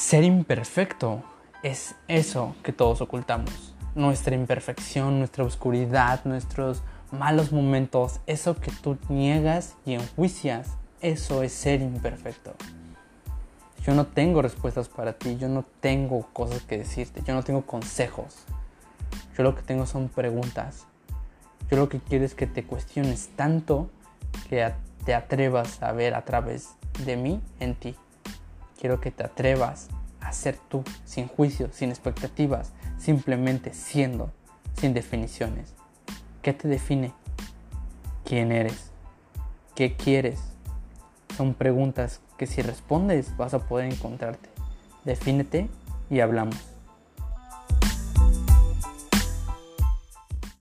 Ser imperfecto es eso que todos ocultamos. Nuestra imperfección, nuestra oscuridad, nuestros malos momentos, eso que tú niegas y enjuicias, eso es ser imperfecto. Yo no tengo respuestas para ti, yo no tengo cosas que decirte, yo no tengo consejos. Yo lo que tengo son preguntas. Yo lo que quiero es que te cuestiones tanto que te atrevas a ver a través de mí en ti. Quiero que te atrevas a ser tú, sin juicio, sin expectativas, simplemente siendo, sin definiciones. ¿Qué te define? ¿Quién eres? ¿Qué quieres? Son preguntas que si respondes vas a poder encontrarte. Defínete y hablamos.